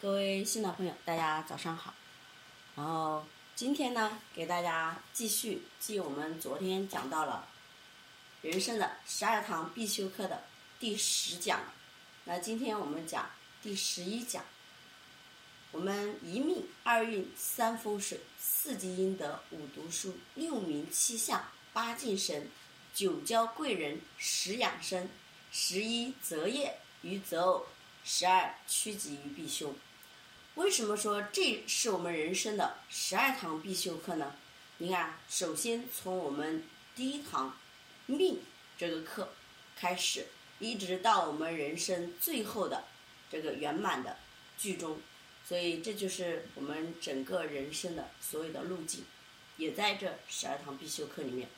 各位新老朋友，大家早上好。然后今天呢，给大家继续记我们昨天讲到了人生的十二堂必修课的第十讲。那今天我们讲第十一讲。我们一命二运三风水四积阴德五读书六名七相八敬神九交贵人十养生十一择业与择偶十二趋吉于必修。为什么说这是我们人生的十二堂必修课呢？你看，首先从我们第一堂命这个课开始，一直到我们人生最后的这个圆满的剧终。所以这就是我们整个人生的所有的路径，也在这十二堂必修课里面。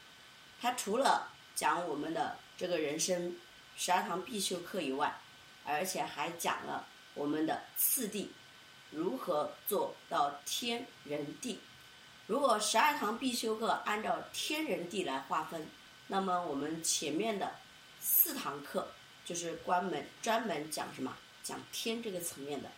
它除了讲我们的这个人生十二堂必修课以外，而且还讲了我们的次第如何做到天人地。如果十二堂必修课按照天人地来划分，那么我们前面的四堂课就是关门专门讲什么？讲天这个层面的。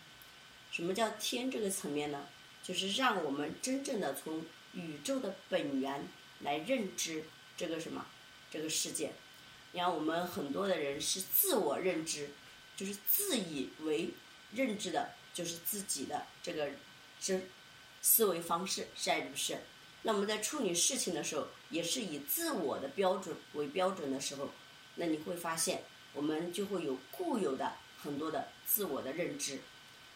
什么叫天这个层面呢？就是让我们真正的从宇宙的本源来认知这个什么这个世界。你看，我们很多的人是自我认知，就是自以为认知的，就是自己的这个是思维方式，是还是不是？那我们在处理事情的时候，也是以自我的标准为标准的时候，那你会发现，我们就会有固有的很多的自我的认知。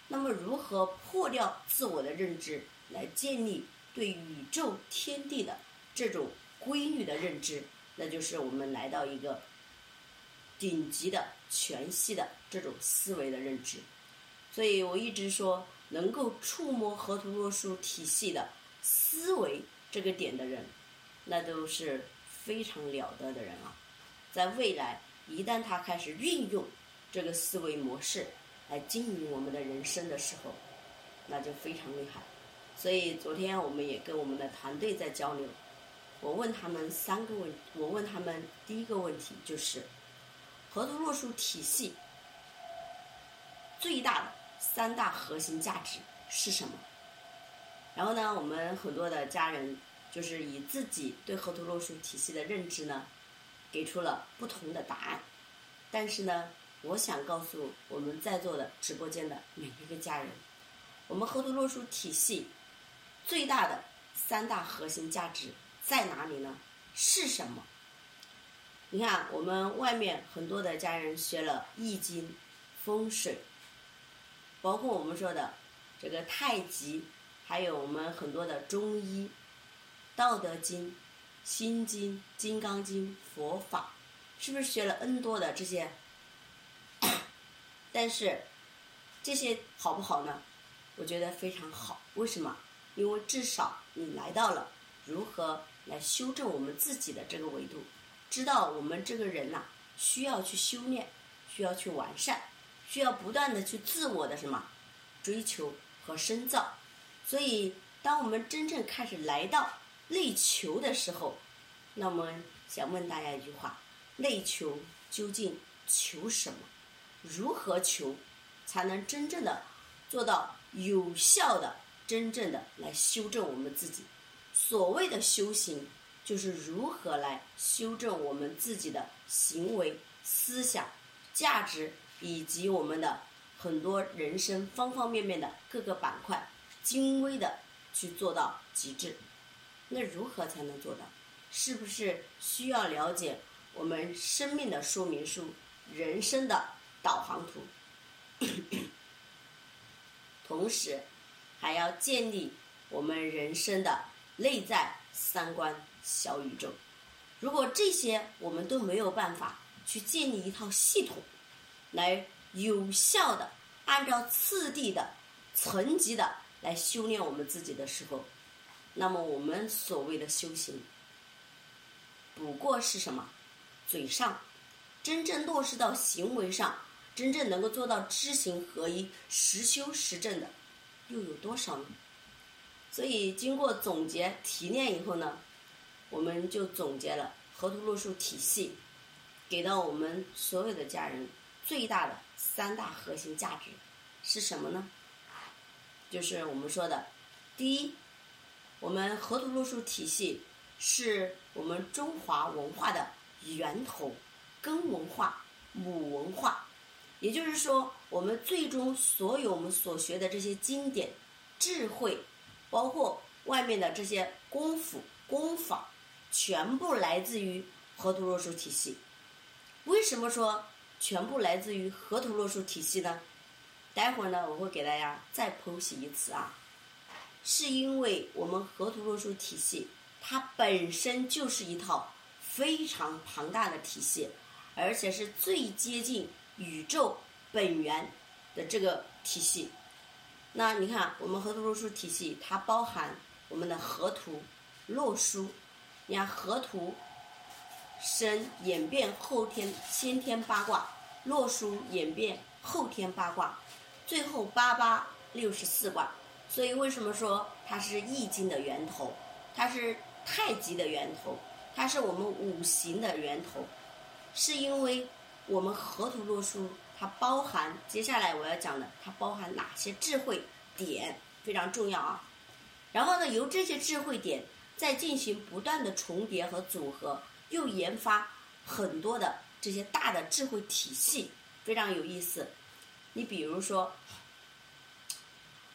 那么，如何破掉自我的认知，来建立对宇宙天地的这种规律的认知？那就是我们来到一个顶级的全息的这种思维的认知。所以我一直说，能够触摸河图洛书体系的思维这个点的人，那都是非常了得的人啊！在未来，一旦他开始运用这个思维模式，来经营我们的人生的时候，那就非常厉害。所以昨天我们也跟我们的团队在交流，我问他们三个问，我问他们第一个问题就是河图洛书体系最大的三大核心价值是什么？然后呢，我们很多的家人就是以自己对河图洛书体系的认知呢，给出了不同的答案，但是呢。我想告诉我们在座的直播间的每一个家人，我们河图洛书体系最大的三大核心价值在哪里呢？是什么？你看，我们外面很多的家人学了易经、风水，包括我们说的这个太极，还有我们很多的中医、道德经、心经、金刚经、佛法，是不是学了 N 多的这些？但是，这些好不好呢？我觉得非常好。为什么？因为至少你来到了如何来修正我们自己的这个维度，知道我们这个人呐需要去修炼，需要去完善，需要不断的去自我的什么追求和深造。所以，当我们真正开始来到内求的时候，那么想问大家一句话：内求究竟求什么？如何求，才能真正的做到有效的、真正的来修正我们自己？所谓的修行，就是如何来修正我们自己的行为、思想、价值，以及我们的很多人生方方面面的各个板块，精微的去做到极致。那如何才能做到？是不是需要了解我们生命的说明书、人生的？导航图，同时还要建立我们人生的内在三观小宇宙。如果这些我们都没有办法去建立一套系统，来有效的按照次第的层级的来修炼我们自己的时候，那么我们所谓的修行，不过是什么？嘴上真正落实到行为上。真正能够做到知行合一、实修实证的，又有多少呢？所以经过总结提炼以后呢，我们就总结了河图洛书体系给到我们所有的家人最大的三大核心价值是什么呢？就是我们说的，第一，我们河图洛书体系是我们中华文化的源头、根文化、母文化，也就是说，我们最终所有我们所学的这些经典、智慧，包括外面的这些功夫、功法，全部来自于河图洛书体系。为什么说全部来自于河图洛书体系呢？待会儿呢，我会给大家再剖析一次啊。是因为我们河图洛书体系，它本身就是一套非常庞大的体系，而且是最接近宇宙本源的这个体系。那你看，我们河图洛书体系，它包含我们的河图、洛书。你看河图生演变后天先天八卦，洛书演变后天八卦。最后八八六十四卦，所以为什么说它是易经的源头？它是太极的源头，它是我们五行的源头，是因为我们河图洛书它包含接下来我要讲的，它包含哪些智慧点非常重要啊。然后呢，由这些智慧点再进行不断的重叠和组合，又研发很多的这些大的智慧体系，非常有意思。你比如说，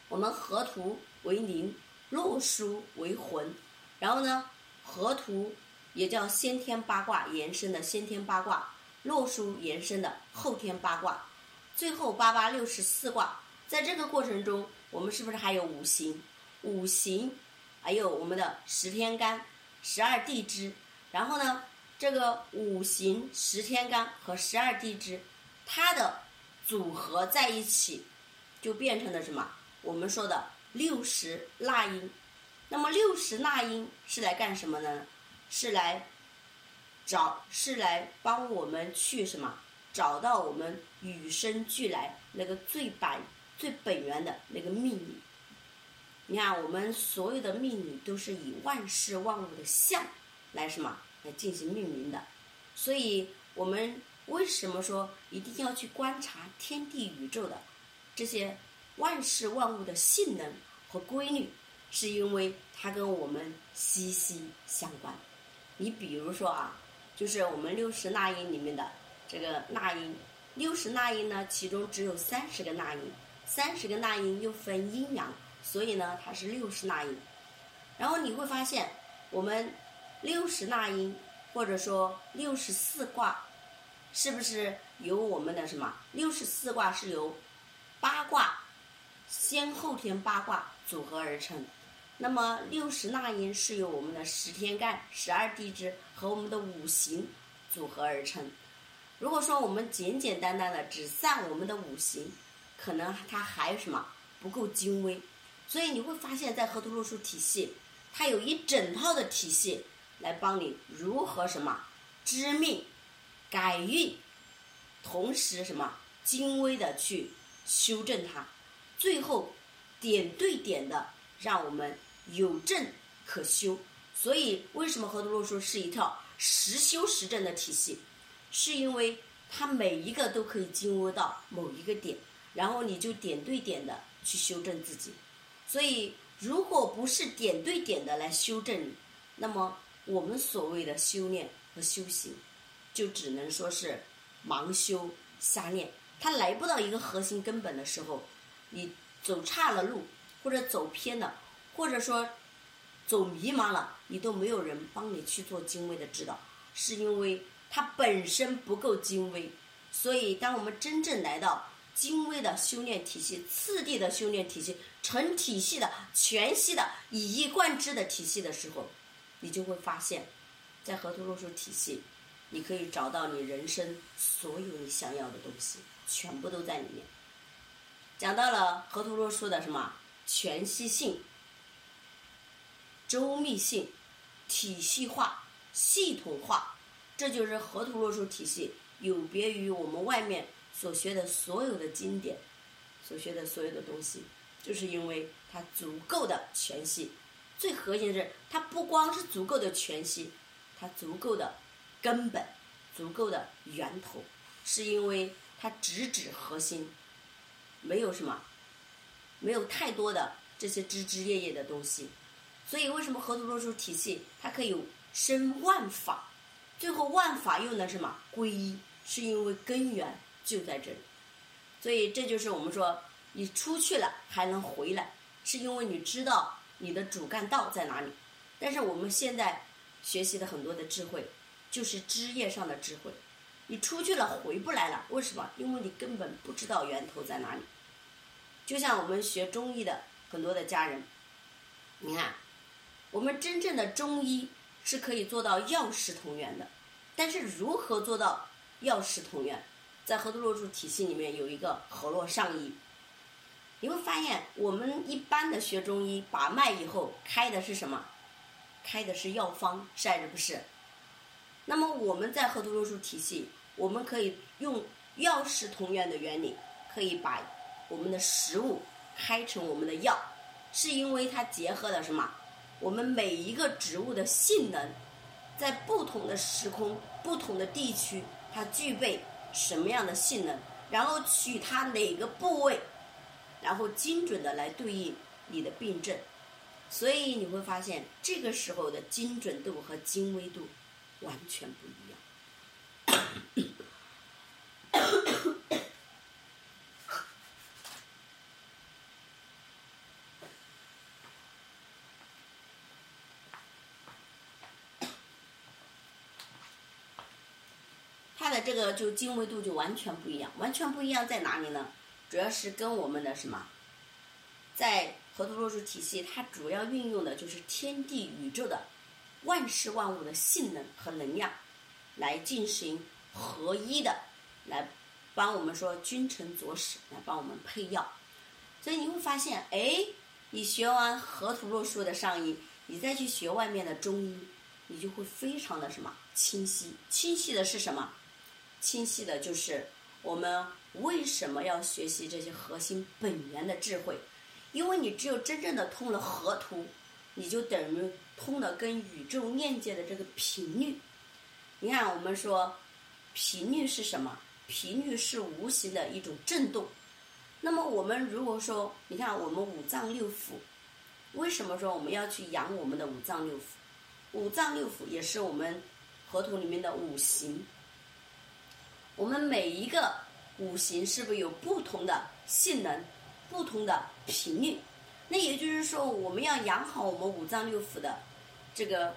我们河图为灵，洛书为魂，然后呢，河图也叫先天八卦延伸的先天八卦，洛书延伸的后天八卦，最后八八六十四卦，在这个过程中，我们是不是还有五行？五行还有我们的十天干、十二地支，然后呢，这个五行、十天干和十二地支，它的。组合在一起，就变成了什么？我们说的六十纳音。那么六十纳音是来干什么呢？是来找，是来帮我们去什么？找到我们与生俱来那个最本、最本源的那个命理。你看，我们所有的命理都是以万事万物的相来什么来进行命名的，所以我们。为什么说一定要去观察天地宇宙的这些万事万物的性能和规律？是因为它跟我们息息相关。你比如说啊，就是我们六十纳音里面的这个纳音，六十纳音呢，其中只有三十个纳音，三十个纳音又分阴阳，所以呢，它是六十纳音。然后你会发现，我们六十纳音或者说六十四卦。是不是由我们的什么六十四卦是由八卦先后天八卦组合而成？那么六十纳音是由我们的十天干、十二地支和我们的五行组合而成。如果说我们简简单单的只算我们的五行，可能它还有什么不够精微。所以你会发现在河图洛书体系，它有一整套的体系来帮你如何什么知命。改运，同时什么精微的去修正它，最后点对点的让我们有正可修。所以为什么河图洛书是一套实修实证的体系？是因为它每一个都可以精微到某一个点，然后你就点对点的去修正自己。所以如果不是点对点的来修正，那么我们所谓的修炼和修行。就只能说是盲修瞎练，他来不到一个核心根本的时候，你走岔了路，或者走偏了，或者说走迷茫了，你都没有人帮你去做精微的指导，是因为它本身不够精微。所以，当我们真正来到精微的修炼体系、次第的修炼体系、成体系的全息的以一贯之的体系的时候，你就会发现，在河图洛书体系。你可以找到你人生所有你想要的东西，全部都在里面。讲到了河图洛书的什么全息性、周密性、体系化、系统化，这就是河图洛书体系有别于我们外面所学的所有的经典，所学的所有的东西，就是因为它足够的全息。最核心的是，它不光是足够的全息，它足够的。根本足够的源头，是因为它直指核心，没有什么没有太多的这些枝枝叶叶的东西。所以，为什么河图洛书体系它可以生万法？最后万法又能什么归一？是因为根源就在这里。所以，这就是我们说你出去了还能回来，是因为你知道你的主干道在哪里。但是我们现在学习的很多的智慧，就是枝叶上的智慧。你出去了回不来了，为什么？因为你根本不知道源头在哪里。就像我们学中医的很多的家人，你看。我们真正的中医是可以做到药食同源的，但是如何做到药食同源，在河图洛书体系里面有一个河洛上医。你会发现，我们一般的学中医把脉以后开的是什么？开的是药方，是还是不是？那么我们在河图洛书体系，我们可以用药食同源的原理，可以把我们的食物开成我们的药，是因为它结合了什么？我们每一个植物的性能，在不同的时空、不同的地区，它具备什么样的性能？然后取它哪个部位，然后精准的来对应你的病症。所以你会发现，这个时候的精准度和精微度完全不一样。它的这个就精微度就完全不一样，完全不一样在哪里呢？主要是跟我们的什么，在河图洛书体系，它主要运用的就是天地宇宙的万事万物的性能和能量，来进行合一的，来帮我们说君臣佐使，来帮我们配药。所以你会发现，哎，你学完河图洛书的上医，你再去学外面的中医，你就会非常的什么清晰？清晰的是什么？清晰的就是我们为什么要学习这些核心本源的智慧？因为你只有真正的通了河图，你就等于通了跟宇宙链接的这个频率。你看，我们说频率是什么？频率是无形的一种震动。那么我们如果说，你看我们五脏六腑，为什么说我们要去养我们的五脏六腑？五脏六腑也是我们河图里面的五行。我们每一个五行是不是有不同的性能、不同的频率？那也就是说，我们要养好我们五脏六腑的这个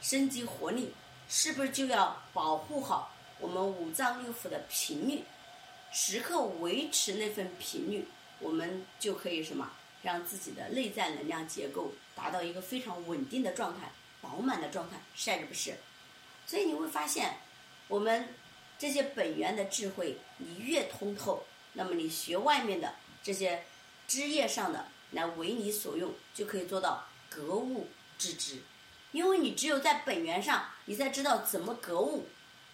生机活力，是不是就要保护好我们五脏六腑的频率，时刻维持那份频率，我们就可以什么，让自己的内在能量结构达到一个非常稳定的状态、饱满的状态，是还是不是？所以你会发现，我们。这些本源的智慧，你越通透，那么你学外面的这些枝叶上的来为你所用，就可以做到格物致知。因为你只有在本源上，你才知道怎么格物，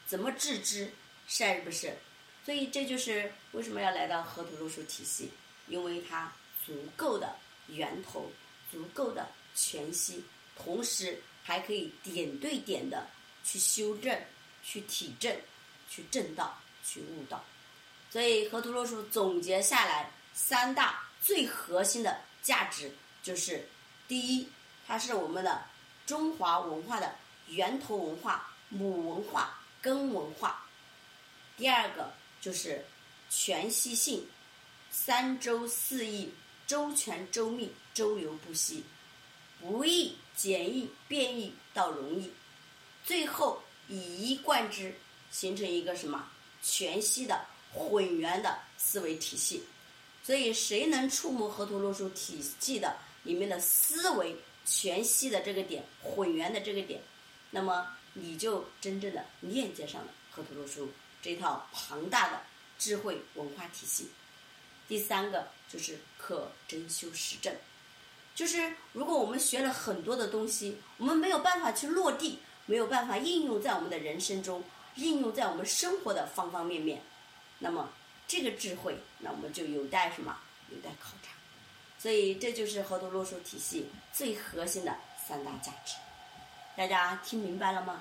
怎么致知，是还是不是？所以这就是为什么要来到河图洛书体系，因为它足够的源头，足够的全息，同时还可以点对点的去修正，去体证。去正道，去悟道，所以河图洛书总结下来三大最核心的价值就是：第一，它是我们的中华文化的源头文化、母文化、根文化；第二个就是全息性，三周四易，周全周密，周流不息，不易简易变易到容易，最后以一贯之。形成一个什么全息的混元的思维体系，所以谁能触摸河图洛书体系的里面的思维全息的这个点、混元的这个点，那么你就真正的链接上了河图洛书这套庞大的智慧文化体系。第三个就是可真修实证，就是如果我们学了很多的东西，我们没有办法去落地，没有办法应用在我们的人生中。应用在我们生活的方方面面，那么这个智慧，那我们就有待什么？有待考察。所以这就是河图洛书体系最核心的三大价值。大家听明白了吗？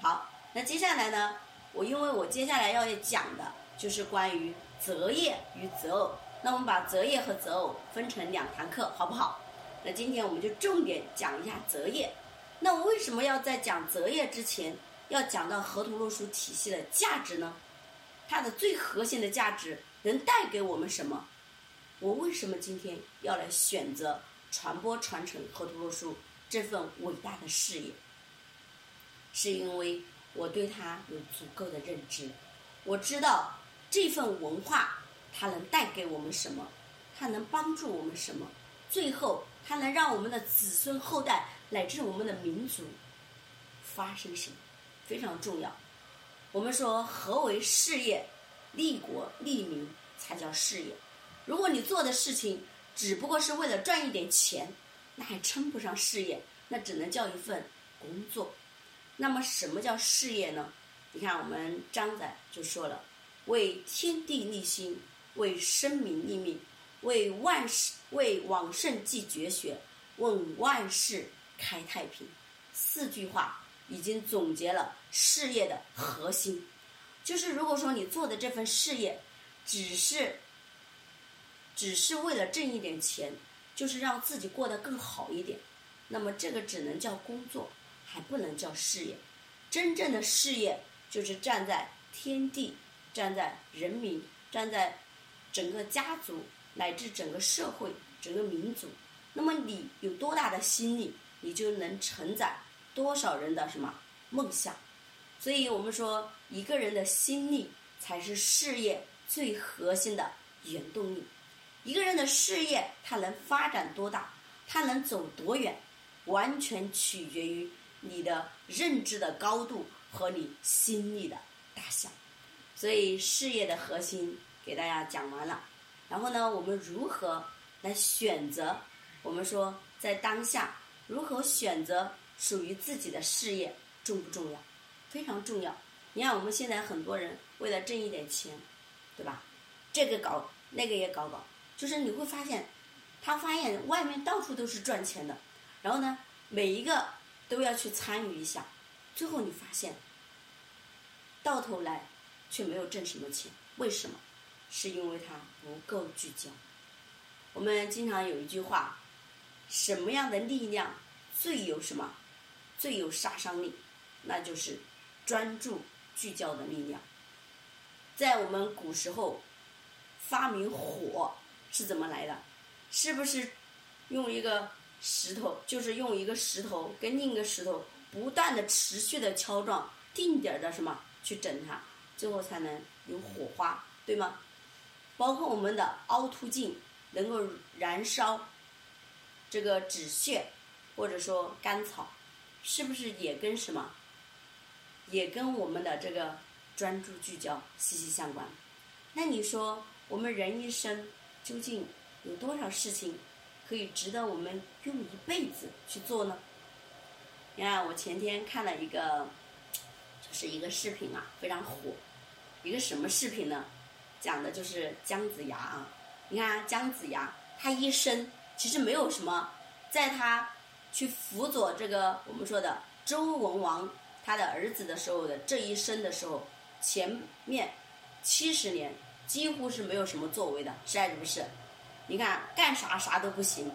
好，那接下来呢？我因为我接下来要讲的就是关于择业与择偶。那我们把择业和择偶分成两堂课，好不好？那今天我们就重点讲一下择业。那我为什么要在讲择业之前，要讲到河图洛书体系的价值呢？它的最核心的价值能带给我们什么？我为什么今天要来选择传播传承河图洛书这份伟大的事业？是因为我对它有足够的认知，我知道这份文化它能带给我们什么，它能帮助我们什么，最后它能让我们的子孙后代乃至我们的民族发生什么，非常重要。我们说何为事业？利国利民才叫事业。如果你做的事情只不过是为了赚一点钱，那还称不上事业，那只能叫一份工作。那么什么叫事业呢？你看我们张载就说了：“为天地立心，为生民立命，为万世为往圣继绝学，为万世开太平。”四句话已经总结了事业的核心。就是如果说你做的这份事业，只是只是为了挣一点钱，就是让自己过得更好一点，那么这个只能叫工作。还不能叫事业，真正的事业就是站在天地、站在人民、站在整个家族乃至整个社会、整个民族。那么你有多大的心力，你就能承载多少人的什么梦想。所以我们说，一个人的心力才是事业最核心的原动力。一个人的事业他能发展多大，他能走多远，完全取决于。你的认知的高度和你心力的大小，所以事业的核心给大家讲完了。然后呢，我们如何来选择？我们说在当下如何选择属于自己的事业重不重要？非常重要。你看我们现在很多人为了挣一点钱，对吧？这个搞那个也搞搞，就是你会发现，他发现外面到处都是赚钱的，然后呢，每一个。都要去参与一下，最后你发现，到头来却没有挣什么钱，为什么？是因为他不够聚焦。我们经常有一句话，什么样的力量最有什么，最有杀伤力？那就是专注聚焦的力量。在我们古时候，发明火是怎么来的？是不是用一个？石头就是用一个石头跟另一个石头不断的持续的敲撞，定点的什么去整它，最后才能有火花，对吗？包括我们的凹凸镜能够燃烧这个纸屑或者说干草，是不是也跟什么？也跟我们的这个专注聚焦息息相关。那你说我们人一生究竟有多少事情？可以值得我们用一辈子去做呢？你看，我前天看了一个，就是一个视频啊，非常火。一个什么视频呢？讲的就是姜子牙啊。你看姜子牙，他一生其实没有什么，在他去辅佐这个我们说的周文王他的儿子的时候的这一生的时候，前面七十年几乎是没有什么作为的，是还是不是？你看干啥啥都不行，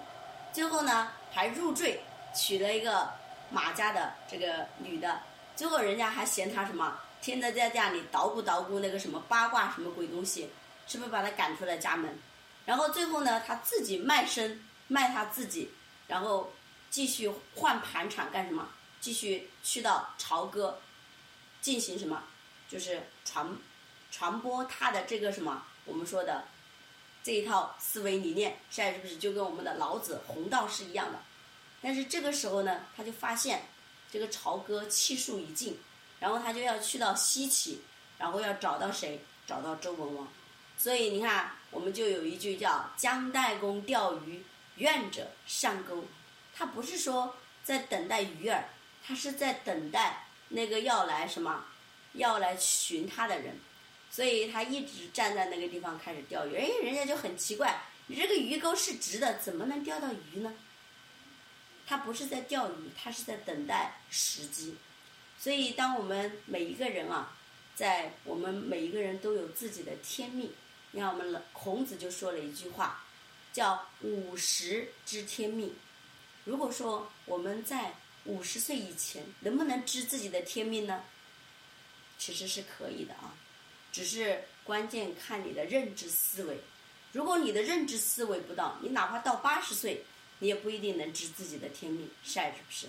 最后呢还入赘娶了一个马家的这个女的，最后人家还嫌他什么，天天在家里捣鼓捣鼓那个什么八卦什么鬼东西，是不是把他赶出了家门？然后最后呢他自己卖身卖他自己，然后继续换盘缠干什么？继续去到朝歌进行什么？就是传传播他的这个什么我们说的。这一套思维理念，现在是不是就跟我们的老子弘道是一样的？但是这个时候呢，他就发现这个朝歌气数已尽，然后他就要去到西岐，然后要找到谁？找到周文王。所以你看，我们就有一句叫“姜代公钓鱼，愿者上钩”。他不是说在等待鱼儿，他是在等待那个要来什么，要来寻他的人。所以他一直站在那个地方开始钓鱼，哎，人家就很奇怪，你这个鱼钩是直的，怎么能钓到鱼呢？他不是在钓鱼，他是在等待时机。所以，当我们每一个人啊，在我们每一个人都有自己的天命，你看我们孔子就说了一句话，叫“五十知天命”。如果说我们在五十岁以前能不能知自己的天命呢？其实是可以的啊，只是关键看你的认知思维。如果你的认知思维不到，你哪怕到八十岁，你也不一定能知自己的天命，是不是？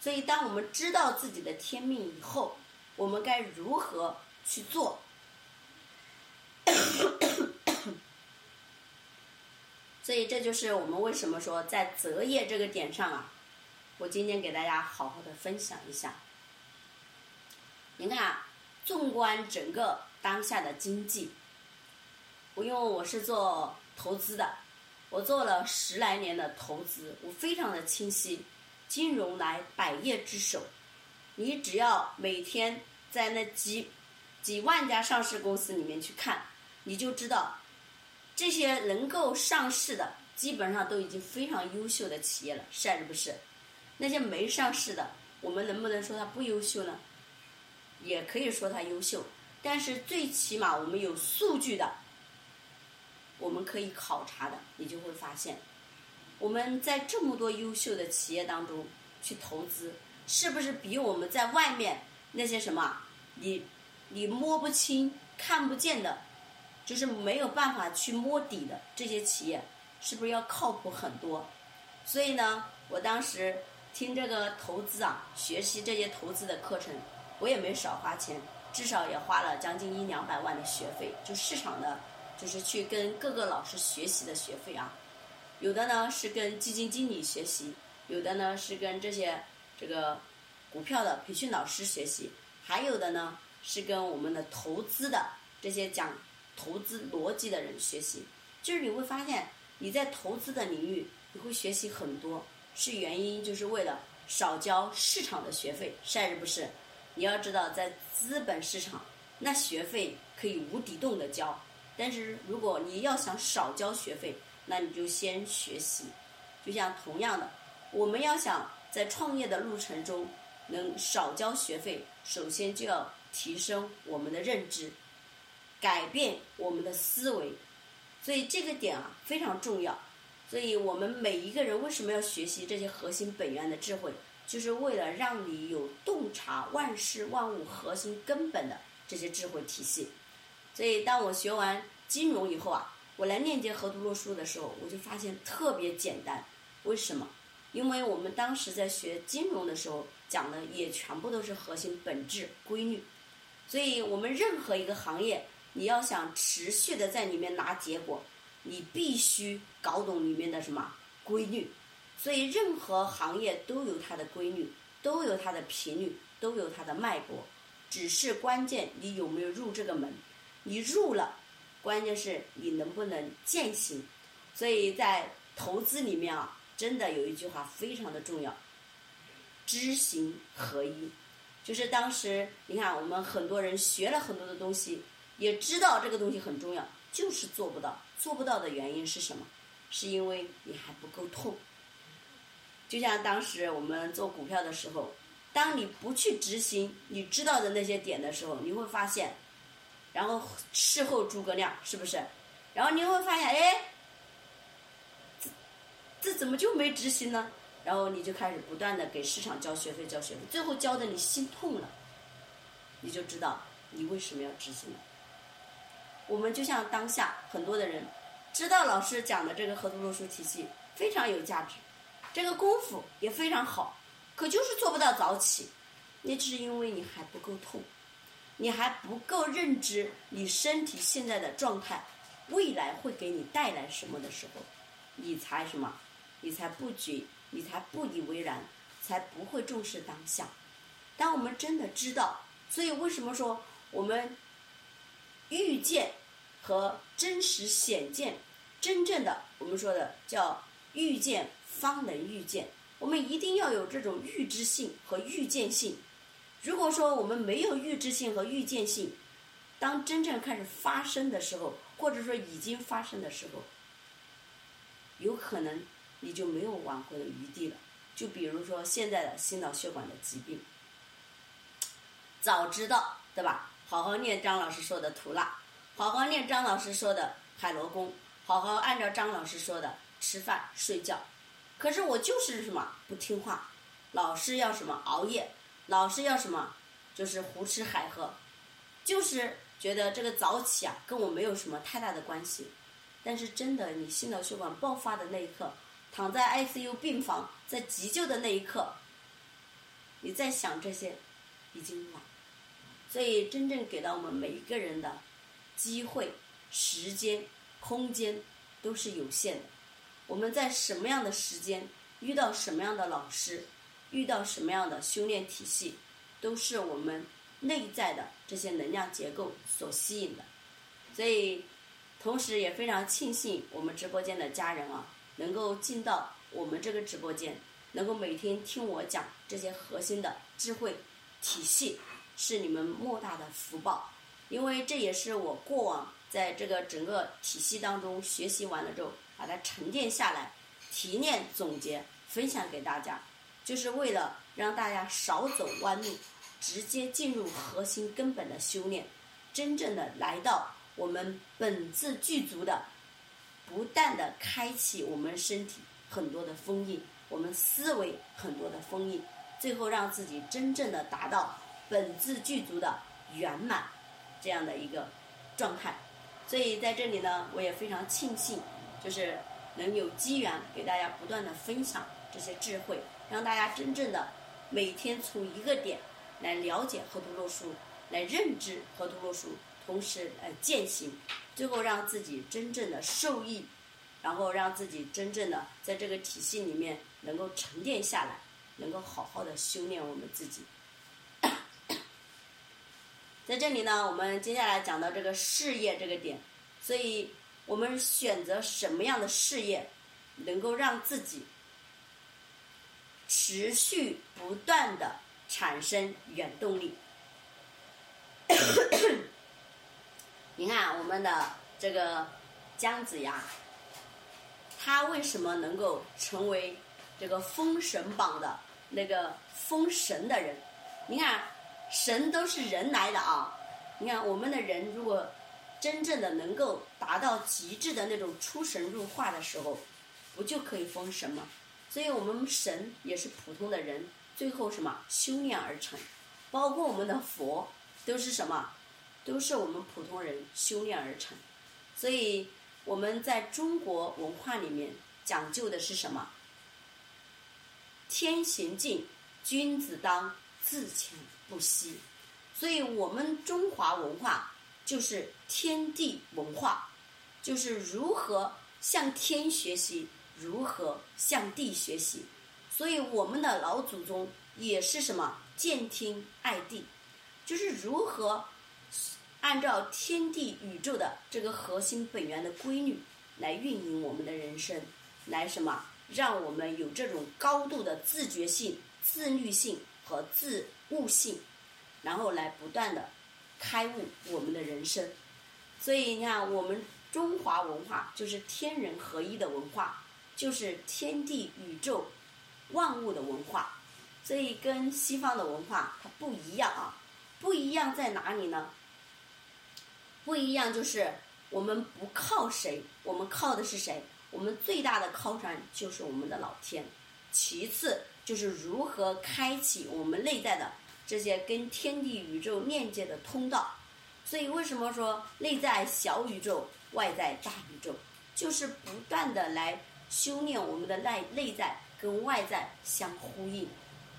所以，当我们知道自己的天命以后，我们该如何去做？所以，这就是我们为什么说在择业这个点上啊，我今天给大家好好的分享一下。你看，纵观整个当下的经济，我因为我是做投资的，我做了十来年的投资，我非常的清晰，金融乃百业之首，你只要每天在那几几万家上市公司里面去看，你就知道。这些能够上市的，基本上都已经非常优秀的企业了，是还是不是？那些没上市的，我们能不能说它不优秀呢？也可以说它优秀，但是最起码我们有数据的，我们可以考察的，你就会发现，我们在这么多优秀的企业当中去投资，是不是比我们在外面那些什么，你你摸不清、看不见的？就是没有办法去摸底的这些企业，是不是要靠谱很多？所以呢，我当时听这个投资啊，学习这些投资的课程，我也没少花钱，至少也花了将近一两百万的学费，就市场的，就是去跟各个老师学习的学费啊。有的呢是跟基金经理学习，有的呢是跟这些这个股票的培训老师学习，还有的呢是跟我们的投资的这些讲。投资逻辑的人学习，就是你会发现你在投资的领域你会学习很多，是原因就是为了少交市场的学费，是还是不是？你要知道，在资本市场，那学费可以无底洞的交，但是如果你要想少交学费，那你就先学习。就像同样的，我们要想在创业的路程中能少交学费，首先就要提升我们的认知。改变我们的思维，所以这个点啊非常重要。所以我们每一个人为什么要学习这些核心本源的智慧，就是为了让你有洞察万事万物核心根本的这些智慧体系。所以当我学完金融以后啊，我来链接河图洛书的时候，我就发现特别简单。为什么？因为我们当时在学金融的时候讲的也全部都是核心本质规律。所以我们任何一个行业。你要想持续的在里面拿结果，你必须搞懂里面的什么规律。所以任何行业都有它的规律，都有它的频率，都有它的脉搏。只是关键你有没有入这个门？你入了，关键是你能不能践行。所以在投资里面啊，真的有一句话非常的重要：知行合一。就是当时你看我们很多人学了很多的东西。也知道这个东西很重要，就是做不到。做不到的原因是什么？是因为你还不够痛。就像当时我们做股票的时候，当你不去执行你知道的那些点的时候，你会发现，然后事后诸葛亮是不是？然后你会发现，哎，这这怎么就没执行呢？然后你就开始不断的给市场交学费，交学费，最后交的你心痛了，你就知道你为什么要执行了。我们就像当下很多的人，知道老师讲的这个河图洛书体系非常有价值，这个功夫也非常好，可就是做不到早起，那只是因为你还不够痛，你还不够认知你身体现在的状态，未来会给你带来什么的时候，你才什么，你才不觉，你才不以为然，才不会重视当下。当我们真的知道，所以为什么说我们遇见？和真实显见，真正的我们说的叫预见方能预见，我们一定要有这种预知性和预见性。如果说我们没有预知性和预见性，当真正开始发生的时候，或者说已经发生的时候，有可能你就没有挽回的余地了。就比如说现在的心脑血管的疾病，早知道对吧？好好念张老师说的图了。好好念张老师说的海螺功，好好按照张老师说的吃饭睡觉。可是我就是什么不听话，老是要什么熬夜，老是要什么就是胡吃海喝，就是觉得这个早起啊跟我没有什么太大的关系。但是真的，你心脑血管爆发的那一刻，躺在 ICU 病房在急救的那一刻，你在想这些，已经晚。所以真正给到我们每一个人的机会、时间、空间都是有限的。我们在什么样的时间遇到什么样的老师，遇到什么样的修炼体系，都是我们内在的这些能量结构所吸引的。所以，同时也非常庆幸我们直播间的家人啊，能够进到我们这个直播间，能够每天听我讲这些核心的智慧体系，是你们莫大的福报。因为这也是我过往在这个整个体系当中学习完了之后。把它沉淀下来，提炼总结，分享给大家，就是为了让大家少走弯路，直接进入核心根本的修炼，真正的来到我们本自具足的，不断的开启我们身体很多的封印，我们思维很多的封印，最后让自己真正的达到本自具足的圆满这样的一个状态。所以在这里呢，我也非常庆幸。就是能有机缘给大家不断的分享这些智慧，让大家真正的每天从一个点来了解河图洛书，来认知河图洛书，同时来践行，最后让自己真正的受益，然后让自己真正的在这个体系里面能够沉淀下来，能够好好的修炼我们自己。在这里呢，我们接下来讲到这个事业这个点，所以。我们选择什么样的事业，能够让自己持续不断的产生原动力？你看我们的这个姜子牙，他为什么能够成为这个封神榜的那个封神的人？你看，神都是人来的啊！你看我们的人如果。真正的能够达到极致的那种出神入化的时候，不就可以封神吗？所以我们神也是普通的人，最后什么修炼而成，包括我们的佛都是什么，都是我们普通人修炼而成。所以我们在中国文化里面讲究的是什么？天行健，君子当自强不息。所以我们中华文化。就是天地文化，就是如何向天学习，如何向地学习。所以我们的老祖宗也是什么见天爱地，就是如何按照天地宇宙的这个核心本源的规律来运营我们的人生，来什么让我们有这种高度的自觉性、自律性和自悟性，然后来不断的。开悟我们的人生，所以你看，我们中华文化就是天人合一的文化，就是天地宇宙万物的文化，所以跟西方的文化它不一样啊！不一样在哪里呢？不一样就是我们不靠谁，我们靠的是谁？我们最大的靠山就是我们的老天，其次就是如何开启我们内在的。这些跟天地宇宙链接的通道，所以为什么说内在小宇宙，外在大宇宙，就是不断的来修炼我们的内内在跟外在相呼应，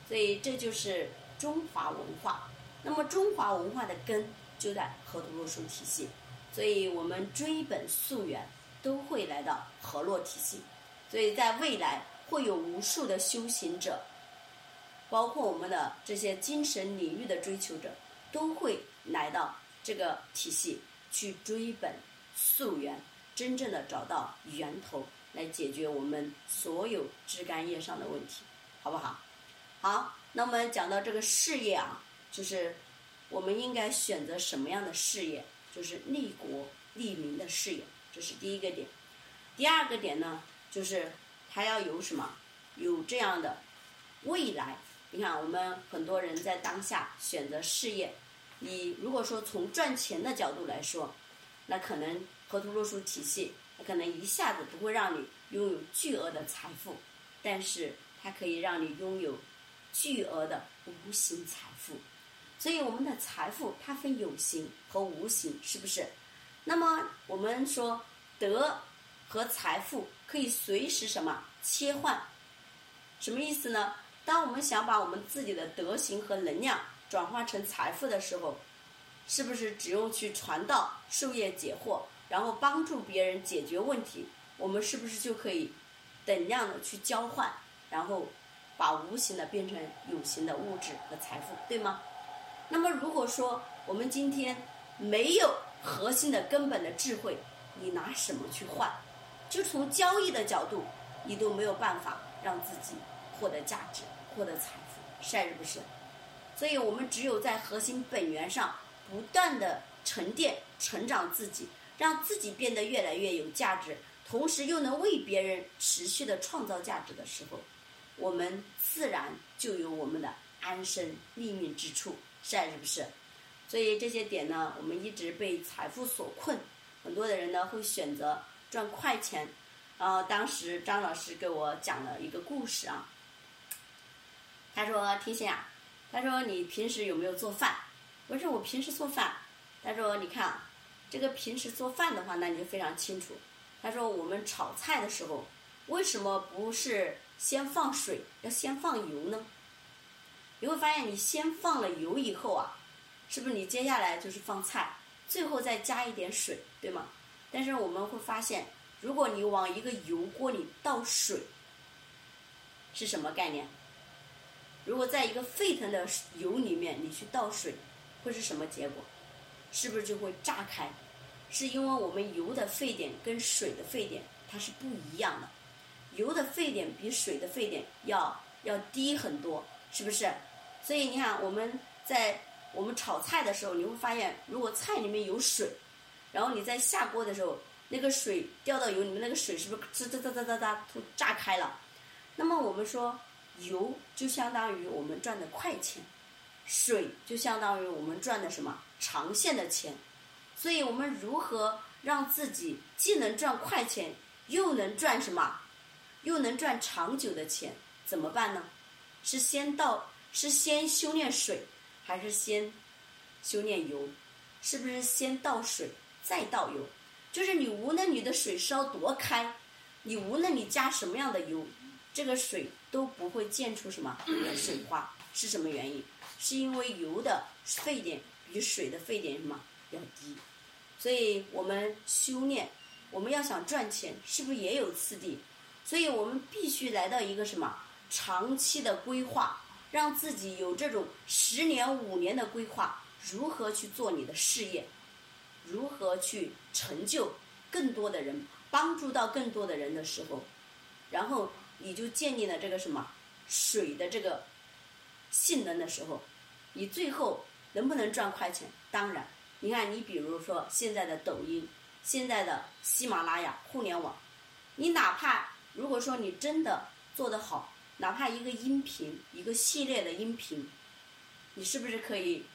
所以这就是中华文化。那么中华文化的根就在河图洛书体系，所以我们追本溯源都会来到河洛体系，所以在未来会有无数的修行者。包括我们的这些精神领域的追求者，都会来到这个体系去追本溯源，真正的找到源头，来解决我们所有枝干叶上的问题，好不好？好，那我们讲到这个事业啊，就是我们应该选择什么样的事业？就是利国利民的事业，这是第一个点。第二个点呢，就是它要有什么？有这样的未来。你看，我们很多人在当下选择事业，你如果说从赚钱的角度来说，那可能河图洛书体系，它可能一下子不会让你拥有巨额的财富，但是它可以让你拥有巨额的无形财富。所以我们的财富它分有形和无形，是不是？那么我们说德和财富可以随时什么切换？什么意思呢？当我们想把我们自己的德行和能量转化成财富的时候，是不是只用去传道、授业解惑，然后帮助别人解决问题？我们是不是就可以等量的去交换，然后把无形的变成有形的物质和财富，对吗？那么如果说我们今天没有核心的根本的智慧，你拿什么去换？就从交易的角度，你都没有办法让自己获得价值。获得财富，是还是不是？所以我们只有在核心本源上不断的沉淀、成长自己，让自己变得越来越有价值，同时又能为别人持续的创造价值的时候，我们自然就有我们的安身立命之处，是还是不是？所以这些点呢，我们一直被财富所困，很多的人呢会选择赚快钱。然后当时张老师给我讲了一个故事啊。他说：“天心啊，他说你平时有没有做饭？我说我平时做饭。他说你看啊，这个平时做饭的话，那你就非常清楚。他说我们炒菜的时候，为什么不是先放水，要先放油呢？你会发现，你先放了油以后啊，是不是你接下来就是放菜，最后再加一点水，对吗？但是我们会发现，如果你往一个油锅里倒水，是什么概念？”如果在一个沸腾的油里面，你去倒水，会是什么结果？是不是就会炸开？是因为我们油的沸点跟水的沸点它是不一样的，油的沸点比水的沸点要要低很多，是不是？所以你看我们在我们炒菜的时候，你会发现，如果菜里面有水，然后你在下锅的时候，那个水掉到油里面，那个水是不是滋滋滋滋滋滋都炸开了？那么我们说。油就相当于我们赚的快钱，水就相当于我们赚的什么长线的钱，所以我们如何让自己既能赚快钱，又能赚什么，又能赚长久的钱？怎么办呢？是先倒，是先修炼水，还是先修炼油？是不是先倒水再倒油？就是你无论你的水烧多开，你无论你加什么样的油。这个水都不会溅出什么水花，是什么原因？是因为油的沸点比水的沸点什么要低，所以我们修炼，我们要想赚钱，是不是也有次第？所以我们必须来到一个什么长期的规划，让自己有这种十年、五年的规划，如何去做你的事业，如何去成就更多的人，帮助到更多的人的时候，然后。你就建立了这个什么水的这个性能的时候，你最后能不能赚快钱？当然，你看你比如说现在的抖音，现在的喜马拉雅互联网，你哪怕如果说你真的做得好，哪怕一个音频一个系列的音频，你是不是可以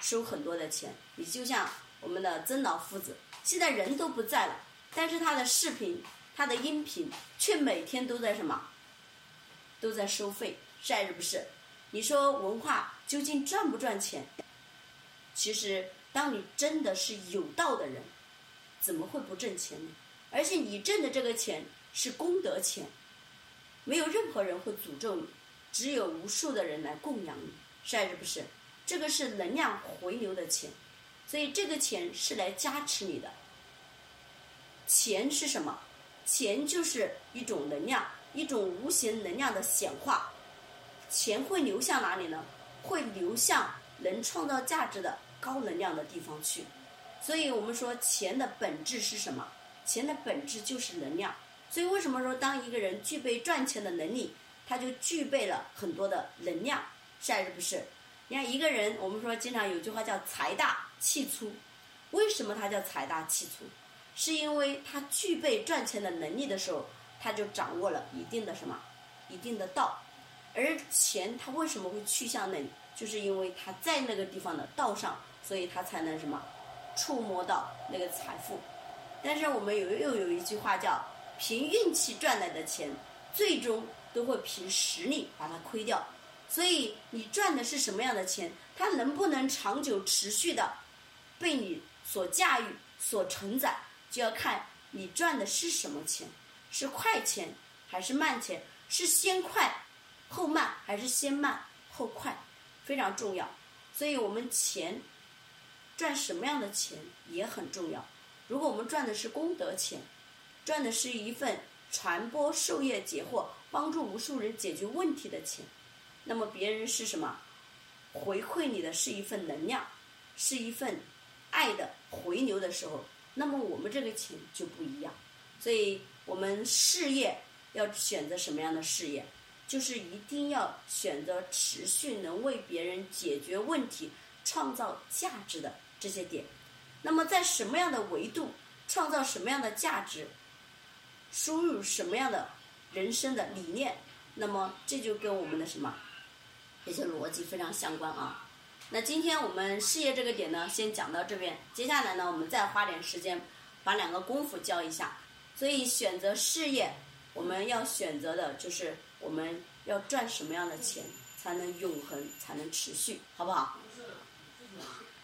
收很多的钱？你就像我们的曾老夫子，现在人都不在了，但是他的视频。他的音频却每天都在什么？都在收费，是还是不是？你说文化究竟赚不赚钱？其实，当你真的是有道的人，怎么会不挣钱呢？而且你挣的这个钱是功德钱，没有任何人会诅咒你，只有无数的人来供养你，是还是不是？这个是能量回流的钱，所以这个钱是来加持你的。钱是什么？钱就是一种能量，一种无形能量的显化。钱会流向哪里呢？会流向能创造价值的高能量的地方去。所以我们说，钱的本质是什么？钱的本质就是能量。所以为什么说，当一个人具备赚钱的能力，他就具备了很多的能量，是还是不是？你看一个人，我们说经常有句话叫“财大气粗”，为什么他叫财大气粗？是因为他具备赚钱的能力的时候，他就掌握了一定的什么，一定的道，而钱他为什么会去向那里？就是因为他在那个地方的道上，所以他才能什么，触摸到那个财富。但是我们有又有一句话叫“凭运气赚来的钱，最终都会凭实力把它亏掉”。所以你赚的是什么样的钱，它能不能长久持续的被你所驾驭、所承载，就要看你赚的是什么钱，是快钱还是慢钱，是先快后慢还是先慢后快，非常重要。所以我们钱赚什么样的钱也很重要。如果我们赚的是功德钱，赚的是一份传播授业解惑、帮助无数人解决问题的钱，那么别人是什么？回馈你的是一份能量，是一份爱的回流的时候，那么我们这个钱就不一样。所以我们事业要选择什么样的事业？就是一定要选择持续能为别人解决问题、创造价值的这些点。那么，在什么样的维度创造什么样的价值，输入什么样的人生的理念，那么这就跟我们的什么这些逻辑非常相关啊。那今天我们事业这个点呢，先讲到这边。接下来呢，我们再花点时间把两个功夫教一下。所以，选择事业，我们要选择的就是我们要赚什么样的钱才能永恒，才能持续，好不好？